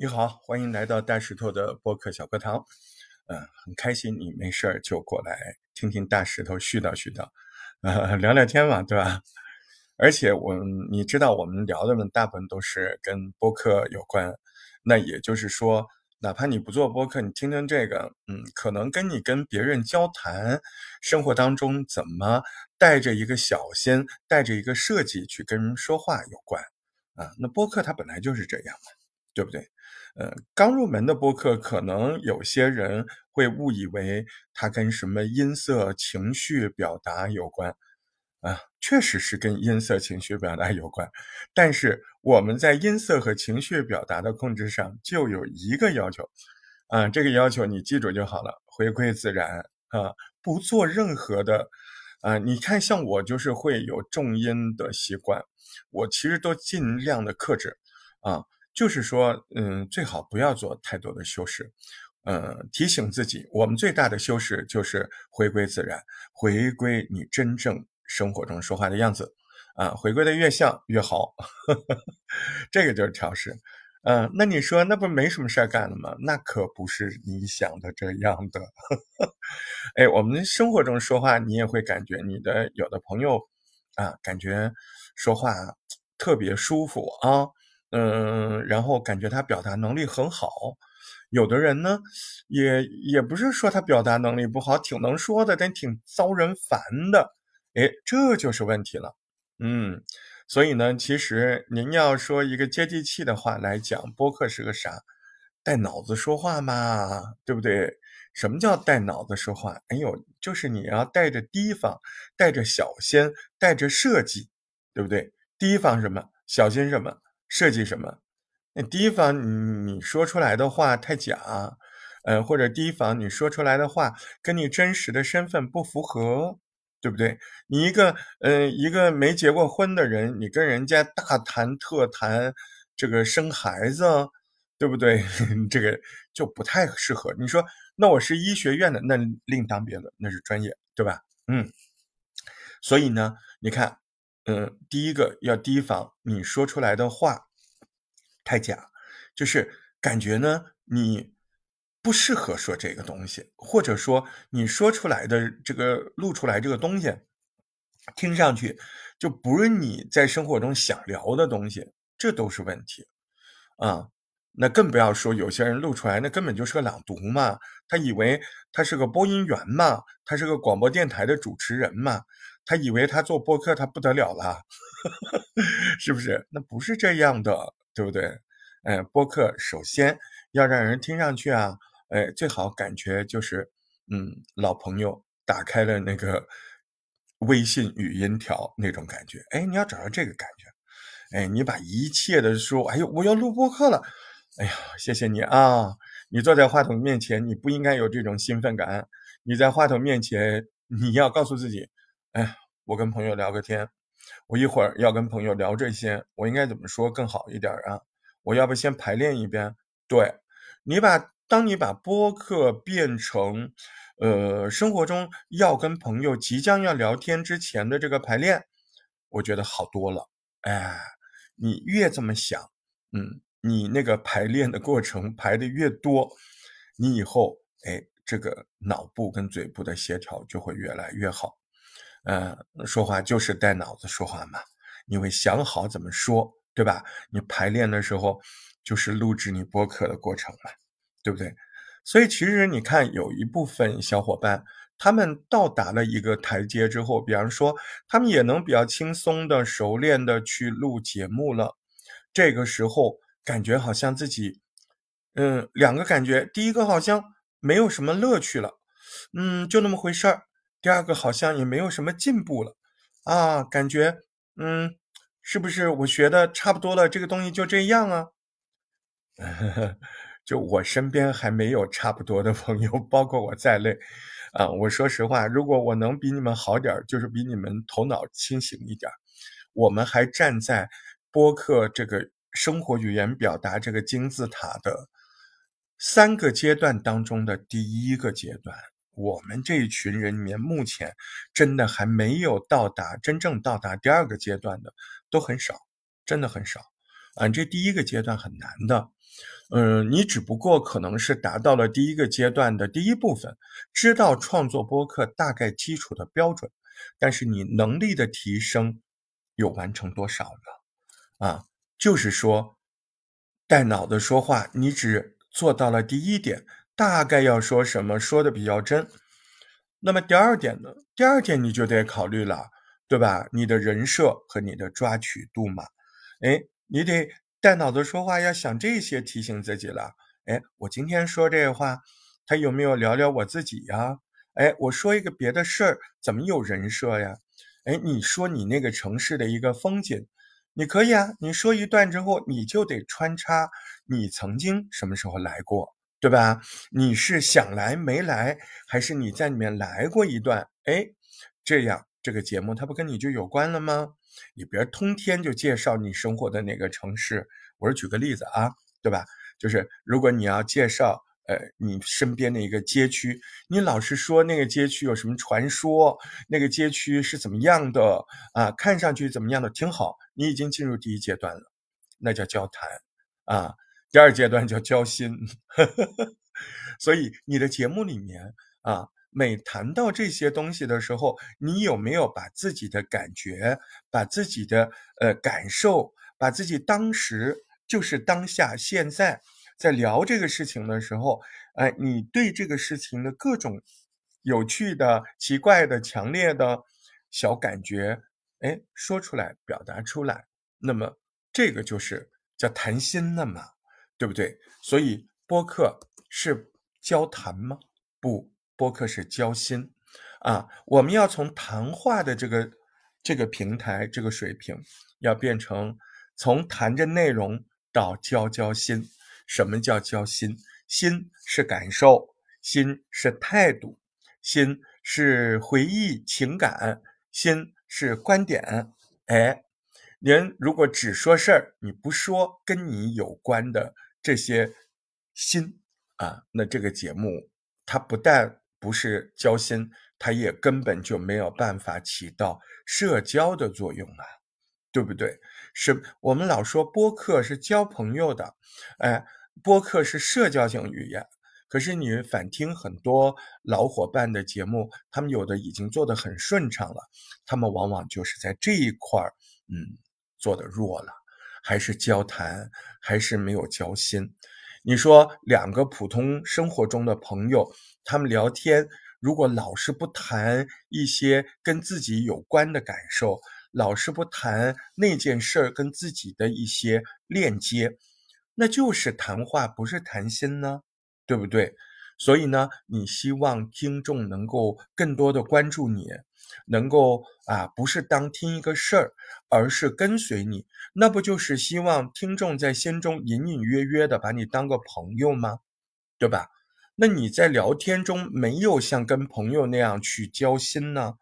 你好，欢迎来到大石头的播客小课堂。嗯，很开心你没事儿就过来听听大石头絮叨絮叨，呃，聊聊天嘛，对吧？而且我你知道我们聊的呢，大部分都是跟播客有关。那也就是说，哪怕你不做播客，你听听这个，嗯，可能跟你跟别人交谈，生活当中怎么带着一个小心，带着一个设计去跟人说话有关啊。那播客它本来就是这样嘛，对不对？呃，刚入门的播客，可能有些人会误以为它跟什么音色、情绪表达有关，啊，确实是跟音色、情绪表达有关。但是我们在音色和情绪表达的控制上，就有一个要求，啊，这个要求你记住就好了，回归自然啊，不做任何的，啊，你看像我就是会有重音的习惯，我其实都尽量的克制，啊。就是说，嗯，最好不要做太多的修饰，呃，提醒自己，我们最大的修饰就是回归自然，回归你真正生活中说话的样子，啊，回归的越像越好，这个就是调试，嗯，那你说那不没什么事儿干了吗？那可不是你想的这样的，哎，我们生活中说话，你也会感觉你的有的朋友啊，感觉说话特别舒服啊。嗯，然后感觉他表达能力很好，有的人呢，也也不是说他表达能力不好，挺能说的，但挺遭人烦的，哎，这就是问题了。嗯，所以呢，其实您要说一个接地气的话来讲，播客是个啥？带脑子说话嘛，对不对？什么叫带脑子说话？哎呦，就是你要带着提防，带着小心，带着设计，对不对？提防什么？小心什么？设计什么？那提防你你说出来的话太假，呃，或者提防你说出来的话跟你真实的身份不符合，对不对？你一个呃一个没结过婚的人，你跟人家大谈特谈这个生孩子，对不对？这个就不太适合。你说那我是医学院的，那另当别论，那是专业，对吧？嗯，所以呢，你看。嗯，第一个要提防你说出来的话太假，就是感觉呢你不适合说这个东西，或者说你说出来的这个录出来这个东西，听上去就不是你在生活中想聊的东西，这都是问题啊。那更不要说有些人录出来那根本就是个朗读嘛，他以为他是个播音员嘛，他是个广播电台的主持人嘛。他以为他做播客他不得了了，是不是？那不是这样的，对不对？哎，播客首先要让人听上去啊，哎，最好感觉就是，嗯，老朋友打开了那个微信语音条那种感觉。哎，你要找到这个感觉，哎，你把一切的说，哎呦，我要录播客了，哎呀，谢谢你啊！你坐在话筒面前，你不应该有这种兴奋感。你在话筒面前，你要告诉自己。哎，我跟朋友聊个天，我一会儿要跟朋友聊这些，我应该怎么说更好一点啊？我要不先排练一遍？对，你把当你把播客变成，呃，生活中要跟朋友即将要聊天之前的这个排练，我觉得好多了。哎，你越这么想，嗯，你那个排练的过程排的越多，你以后哎，这个脑部跟嘴部的协调就会越来越好。呃，说话就是带脑子说话嘛，你会想好怎么说，对吧？你排练的时候就是录制你播客的过程嘛，对不对？所以其实你看，有一部分小伙伴，他们到达了一个台阶之后，比方说，他们也能比较轻松的、熟练的去录节目了。这个时候感觉好像自己，嗯，两个感觉，第一个好像没有什么乐趣了，嗯，就那么回事儿。第二个好像也没有什么进步了，啊，感觉，嗯，是不是我学的差不多了？这个东西就这样啊？就我身边还没有差不多的朋友，包括我在内，啊，我说实话，如果我能比你们好点儿就是比你们头脑清醒一点儿我们还站在播客这个生活语言表达这个金字塔的三个阶段当中的第一个阶段。我们这一群人里面，目前真的还没有到达真正到达第二个阶段的都很少，真的很少。啊，这第一个阶段很难的。嗯，你只不过可能是达到了第一个阶段的第一部分，知道创作播客大概基础的标准，但是你能力的提升有完成多少呢？啊，就是说带脑子说话，你只做到了第一点，大概要说什么，说的比较真。那么第二点呢？第二点你就得考虑了，对吧？你的人设和你的抓取度嘛，哎，你得。带脑子说话要想这些，提醒自己了。哎，我今天说这话，他有没有聊聊我自己呀？哎，我说一个别的事儿，怎么有人设呀？哎，你说你那个城市的一个风景，你可以啊。你说一段之后，你就得穿插你曾经什么时候来过，对吧？你是想来没来，还是你在里面来过一段？哎，这样这个节目它不跟你就有关了吗？你别通天就介绍你生活的哪个城市，我是举个例子啊，对吧？就是如果你要介绍，呃，你身边的一个街区，你老是说那个街区有什么传说，那个街区是怎么样的啊？看上去怎么样的挺好，你已经进入第一阶段了，那叫交谈啊。第二阶段叫交心，所以你的节目里面啊。每谈到这些东西的时候，你有没有把自己的感觉、把自己的呃感受、把自己当时就是当下现在在聊这个事情的时候，哎，你对这个事情的各种有趣的、奇怪的、强烈的小感觉，哎，说出来、表达出来，那么这个就是叫谈心了嘛，对不对？所以播客是交谈吗？不。播客是交心，啊，我们要从谈话的这个这个平台这个水平，要变成从谈着内容到交交心。什么叫交心？心是感受，心是态度，心是回忆情感，心是观点。哎，您如果只说事儿，你不说跟你有关的这些心啊，那这个节目它不但不是交心，它也根本就没有办法起到社交的作用啊，对不对？是我们老说播客是交朋友的，哎，播客是社交性语言。可是你反听很多老伙伴的节目，他们有的已经做得很顺畅了，他们往往就是在这一块儿，嗯，做的弱了，还是交谈，还是没有交心。你说两个普通生活中的朋友。他们聊天，如果老是不谈一些跟自己有关的感受，老是不谈那件事儿跟自己的一些链接，那就是谈话，不是谈心呢，对不对？所以呢，你希望听众能够更多的关注你，能够啊，不是当听一个事儿，而是跟随你，那不就是希望听众在心中隐隐约约的把你当个朋友吗？对吧？那你在聊天中没有像跟朋友那样去交心呢？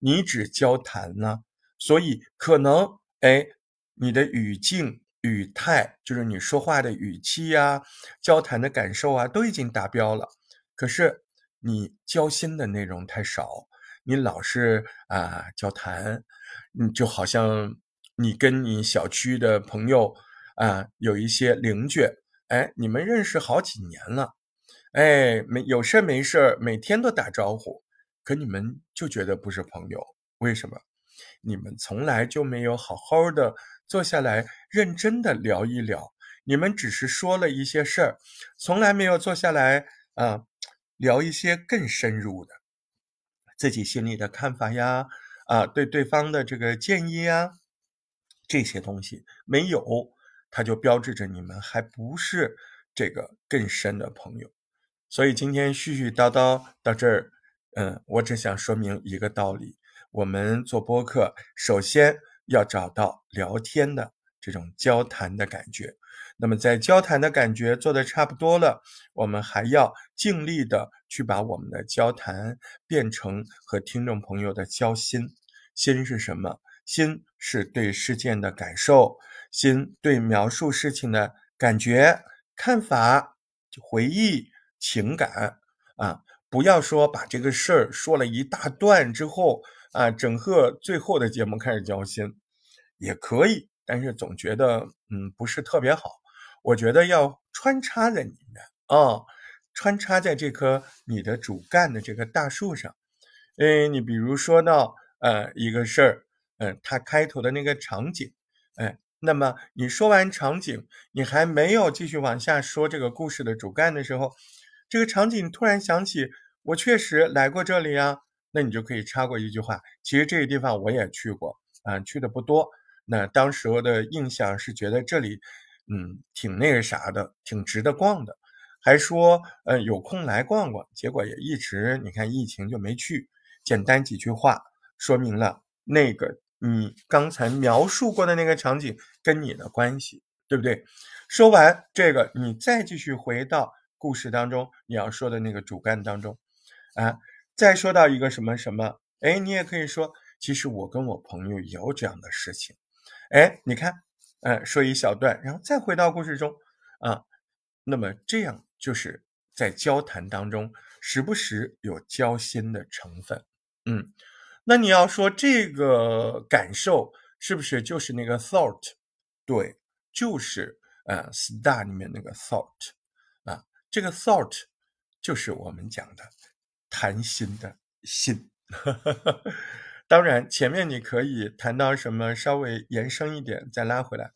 你只交谈呢？所以可能哎，你的语境语态，就是你说话的语气呀，交谈的感受啊，都已经达标了。可是你交心的内容太少，你老是啊交谈，你就好像你跟你小区的朋友啊，有一些邻居，哎，你们认识好几年了。哎，没有事没事每天都打招呼，可你们就觉得不是朋友，为什么？你们从来就没有好好的坐下来认真的聊一聊，你们只是说了一些事儿，从来没有坐下来啊聊一些更深入的自己心里的看法呀，啊对对方的这个建议呀，这些东西没有，它就标志着你们还不是这个更深的朋友。所以今天絮絮叨叨到这儿，嗯，我只想说明一个道理：我们做播客，首先要找到聊天的这种交谈的感觉。那么在交谈的感觉做的差不多了，我们还要尽力的去把我们的交谈变成和听众朋友的交心。心是什么？心是对事件的感受，心对描述事情的感觉、看法、回忆。情感啊，不要说把这个事儿说了一大段之后啊，整个最后的节目开始交心，也可以，但是总觉得嗯不是特别好。我觉得要穿插在里面啊，穿插在这棵你的主干的这个大树上。哎，你比如说到呃一个事儿，嗯，它开头的那个场景，哎，那么你说完场景，你还没有继续往下说这个故事的主干的时候，这个场景突然想起，我确实来过这里啊，那你就可以插过一句话，其实这个地方我也去过啊，去的不多。那当时候的印象是觉得这里，嗯，挺那个啥的，挺值得逛的，还说，呃，有空来逛逛。结果也一直，你看疫情就没去。简单几句话说明了那个你刚才描述过的那个场景跟你的关系，对不对？说完这个，你再继续回到故事当中你要说的那个主干当中，啊，再说到一个什么什么，哎，你也可以说，其实我跟我朋友有这样的事情。哎，你看，呃，说一小段，然后再回到故事中，啊，那么这样就是在交谈当中，时不时有交心的成分，嗯，那你要说这个感受是不是就是那个 thought？对，就是呃，star 里面那个 thought，啊，这个 thought 就是我们讲的谈心的心。当然，前面你可以谈到什么，稍微延伸一点再拉回来。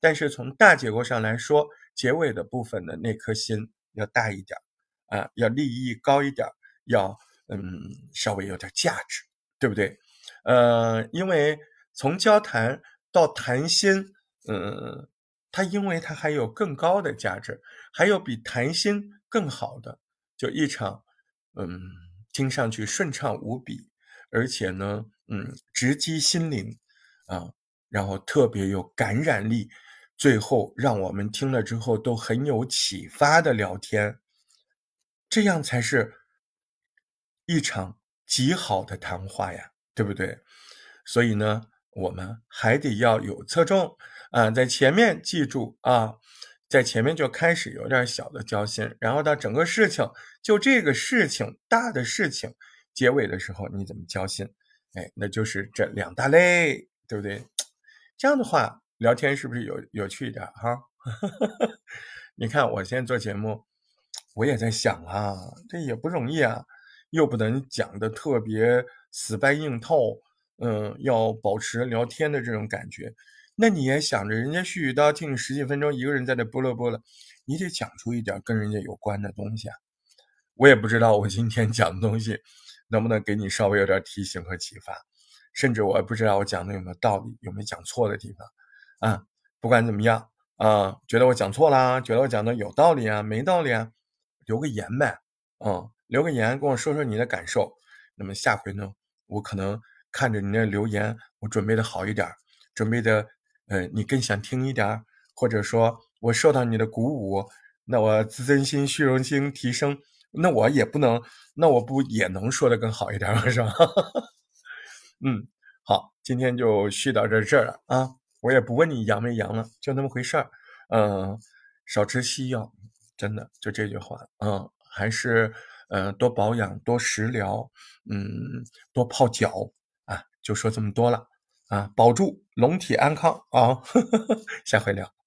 但是从大结构上来说，结尾的部分的那颗心要大一点啊，要利益高一点，要嗯稍微有点价值，对不对？呃，因为从交谈到谈心，嗯，它因为它还有更高的价值，还有比谈心更好的，就一场嗯听上去顺畅无比。而且呢，嗯，直击心灵，啊，然后特别有感染力，最后让我们听了之后都很有启发的聊天，这样才是一场极好的谈话呀，对不对？所以呢，我们还得要有侧重啊，在前面记住啊，在前面就开始有点小的交心，然后到整个事情就这个事情大的事情。结尾的时候你怎么交心？哎，那就是这两大类，对不对？这样的话聊天是不是有有趣一点哈？你看我现在做节目，我也在想啊，这也不容易啊，又不能讲的特别死掰硬透，嗯，要保持聊天的这种感觉。那你也想着人家絮絮叨听你十几分钟，一个人在那播了播了，你得讲出一点跟人家有关的东西啊。我也不知道我今天讲的东西。能不能给你稍微有点提醒和启发？甚至我也不知道我讲的有没有道理，有没有讲错的地方啊？不管怎么样啊，觉得我讲错啦，觉得我讲的有道理啊，没道理啊，留个言呗，嗯，留个言跟我说说你的感受。那么下回呢，我可能看着你那留言，我准备的好一点，准备的，呃，你更想听一点，或者说我受到你的鼓舞，那我自尊心、虚荣心提升。那我也不能，那我不也能说的更好一点吗？是吧？嗯，好，今天就絮到这这儿了啊！我也不问你阳没阳了，就那么回事儿。嗯，少吃西药，真的就这句话。嗯，还是嗯多保养，多食疗，嗯，多泡脚啊，就说这么多了啊！保住龙体安康啊！下回聊。